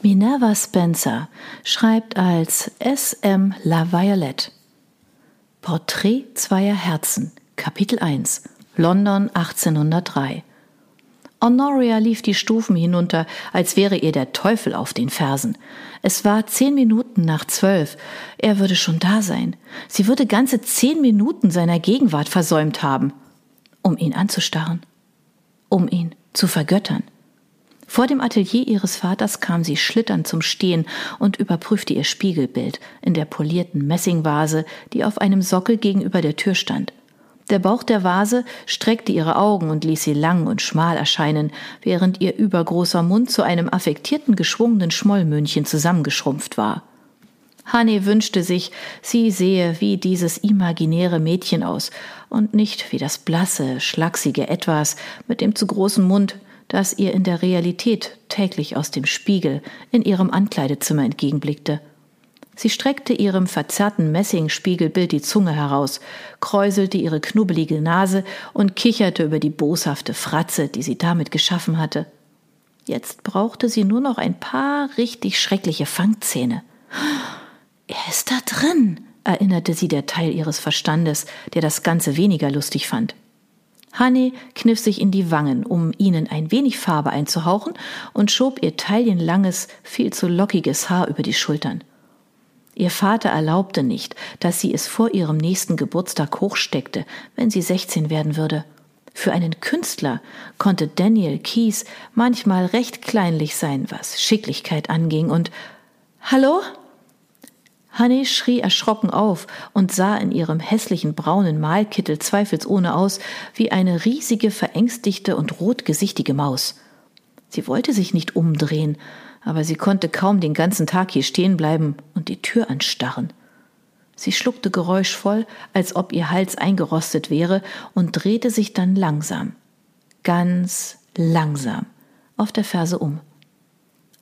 Minerva Spencer schreibt als S.M. La Violette Porträt zweier Herzen, Kapitel 1, London 1803. Honoria lief die Stufen hinunter, als wäre ihr der Teufel auf den Fersen. Es war zehn Minuten nach zwölf. Er würde schon da sein. Sie würde ganze zehn Minuten seiner Gegenwart versäumt haben, um ihn anzustarren, um ihn zu vergöttern. Vor dem Atelier ihres Vaters kam sie schlitternd zum Stehen und überprüfte ihr Spiegelbild in der polierten Messingvase, die auf einem Sockel gegenüber der Tür stand. Der Bauch der Vase streckte ihre Augen und ließ sie lang und schmal erscheinen, während ihr übergroßer Mund zu einem affektierten, geschwungenen Schmollmündchen zusammengeschrumpft war. Hanne wünschte sich, sie sehe wie dieses imaginäre Mädchen aus und nicht wie das blasse, schlachsige Etwas mit dem zu großen Mund, das ihr in der Realität täglich aus dem Spiegel in ihrem Ankleidezimmer entgegenblickte. Sie streckte ihrem verzerrten Messingspiegelbild die Zunge heraus, kräuselte ihre knubbelige Nase und kicherte über die boshafte Fratze, die sie damit geschaffen hatte. Jetzt brauchte sie nur noch ein paar richtig schreckliche Fangzähne. Er ist da drin, erinnerte sie der Teil ihres Verstandes, der das Ganze weniger lustig fand. Hanne kniff sich in die Wangen, um ihnen ein wenig Farbe einzuhauchen, und schob ihr taillenlanges, viel zu lockiges Haar über die Schultern. Ihr Vater erlaubte nicht, dass sie es vor ihrem nächsten Geburtstag hochsteckte, wenn sie 16 werden würde. Für einen Künstler konnte Daniel Keys manchmal recht kleinlich sein, was Schicklichkeit anging, und Hallo? Hanne schrie erschrocken auf und sah in ihrem hässlichen braunen Malkittel zweifelsohne aus wie eine riesige, verängstigte und rotgesichtige Maus. Sie wollte sich nicht umdrehen, aber sie konnte kaum den ganzen Tag hier stehen bleiben und die Tür anstarren. Sie schluckte geräuschvoll, als ob ihr Hals eingerostet wäre, und drehte sich dann langsam, ganz langsam, auf der Ferse um.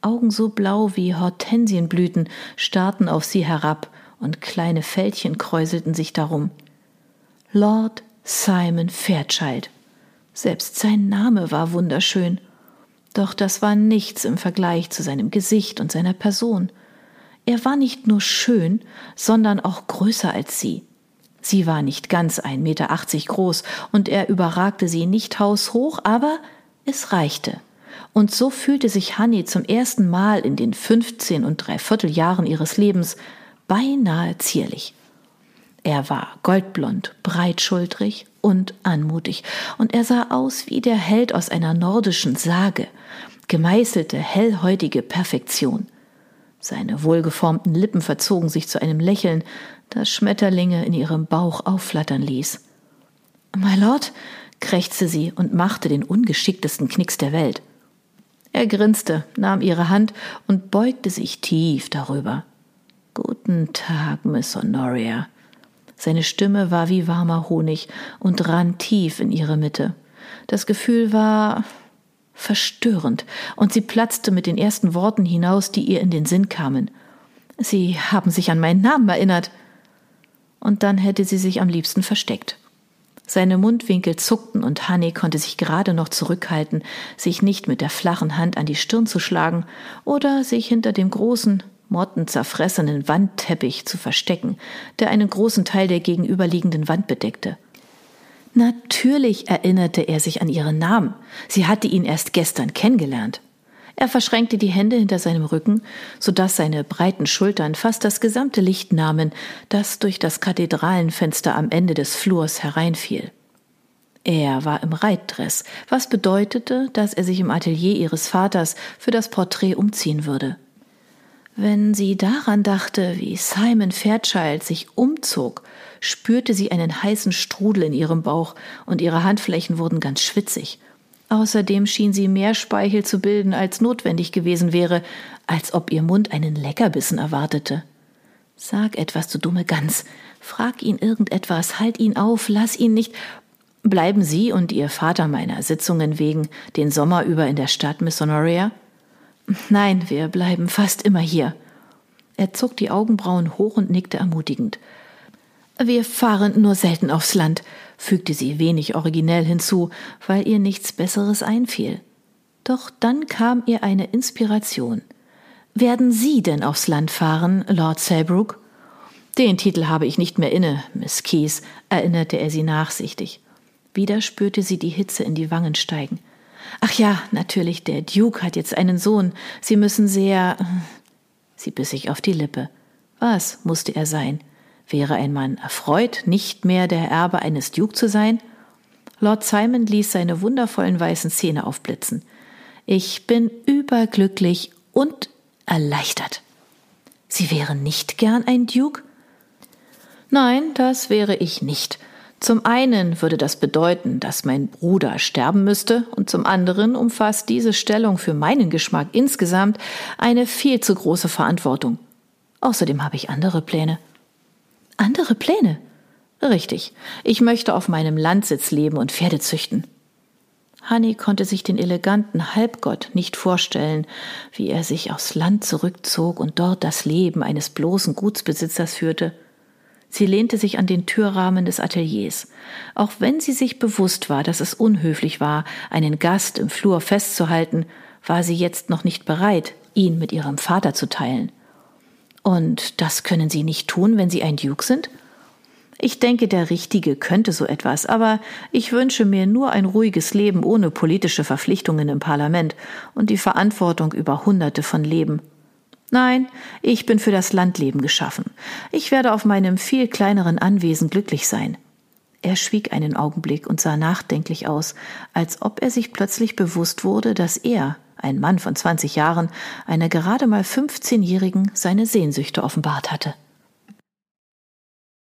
Augen so blau wie Hortensienblüten starrten auf sie herab und kleine Fältchen kräuselten sich darum. Lord Simon Fairchild. Selbst sein Name war wunderschön. Doch das war nichts im Vergleich zu seinem Gesicht und seiner Person. Er war nicht nur schön, sondern auch größer als sie. Sie war nicht ganz ein Meter achtzig groß und er überragte sie nicht haushoch, aber es reichte. Und so fühlte sich Hanni zum ersten Mal in den 15 und dreiviertel Jahren ihres Lebens beinahe zierlich. Er war goldblond, breitschultrig und anmutig, und er sah aus wie der Held aus einer nordischen Sage, gemeißelte, hellhäutige Perfektion. Seine wohlgeformten Lippen verzogen sich zu einem Lächeln, das Schmetterlinge in ihrem Bauch aufflattern ließ. My Lord, krächzte sie und machte den ungeschicktesten Knicks der Welt. Er grinste, nahm ihre Hand und beugte sich tief darüber. Guten Tag, Miss Honoria. Seine Stimme war wie warmer Honig und rann tief in ihre Mitte. Das Gefühl war verstörend, und sie platzte mit den ersten Worten hinaus, die ihr in den Sinn kamen. Sie haben sich an meinen Namen erinnert. Und dann hätte sie sich am liebsten versteckt. Seine Mundwinkel zuckten und Hanni konnte sich gerade noch zurückhalten, sich nicht mit der flachen Hand an die Stirn zu schlagen oder sich hinter dem großen, mottenzerfressenen Wandteppich zu verstecken, der einen großen Teil der gegenüberliegenden Wand bedeckte. Natürlich erinnerte er sich an ihren Namen. Sie hatte ihn erst gestern kennengelernt. Er verschränkte die Hände hinter seinem Rücken, so dass seine breiten Schultern fast das gesamte Licht nahmen, das durch das Kathedralenfenster am Ende des Flurs hereinfiel. Er war im Reitdress, was bedeutete, dass er sich im Atelier ihres Vaters für das Porträt umziehen würde. Wenn sie daran dachte, wie Simon Fairchild sich umzog, spürte sie einen heißen Strudel in ihrem Bauch und ihre Handflächen wurden ganz schwitzig. Außerdem schien sie mehr Speichel zu bilden, als notwendig gewesen wäre, als ob ihr Mund einen Leckerbissen erwartete. Sag etwas, du dumme Gans. Frag ihn irgendetwas, halt ihn auf, lass ihn nicht. Bleiben Sie und Ihr Vater meiner Sitzungen wegen den Sommer über in der Stadt, Miss Honoria? Nein, wir bleiben fast immer hier. Er zog die Augenbrauen hoch und nickte ermutigend. Wir fahren nur selten aufs Land, fügte sie wenig originell hinzu, weil ihr nichts Besseres einfiel. Doch dann kam ihr eine Inspiration. Werden Sie denn aufs Land fahren, Lord Selbrook? Den Titel habe ich nicht mehr inne, Miss Keys, erinnerte er sie nachsichtig. Wieder spürte sie die Hitze in die Wangen steigen. Ach ja, natürlich, der Duke hat jetzt einen Sohn. Sie müssen sehr. Sie biss sich auf die Lippe. Was musste er sein? Wäre ein Mann erfreut, nicht mehr der Erbe eines Duke zu sein? Lord Simon ließ seine wundervollen weißen Zähne aufblitzen. Ich bin überglücklich und erleichtert. Sie wären nicht gern ein Duke? Nein, das wäre ich nicht. Zum einen würde das bedeuten, dass mein Bruder sterben müsste, und zum anderen umfasst diese Stellung für meinen Geschmack insgesamt eine viel zu große Verantwortung. Außerdem habe ich andere Pläne. Andere Pläne? Richtig. Ich möchte auf meinem Landsitz leben und Pferde züchten. Hanni konnte sich den eleganten Halbgott nicht vorstellen, wie er sich aufs Land zurückzog und dort das Leben eines bloßen Gutsbesitzers führte. Sie lehnte sich an den Türrahmen des Ateliers. Auch wenn sie sich bewusst war, dass es unhöflich war, einen Gast im Flur festzuhalten, war sie jetzt noch nicht bereit, ihn mit ihrem Vater zu teilen. Und das können Sie nicht tun, wenn Sie ein Duke sind? Ich denke, der Richtige könnte so etwas, aber ich wünsche mir nur ein ruhiges Leben ohne politische Verpflichtungen im Parlament und die Verantwortung über Hunderte von Leben. Nein, ich bin für das Landleben geschaffen. Ich werde auf meinem viel kleineren Anwesen glücklich sein. Er schwieg einen Augenblick und sah nachdenklich aus, als ob er sich plötzlich bewusst wurde, dass er, ein Mann von zwanzig Jahren, einer gerade mal fünfzehnjährigen seine Sehnsüchte offenbart hatte.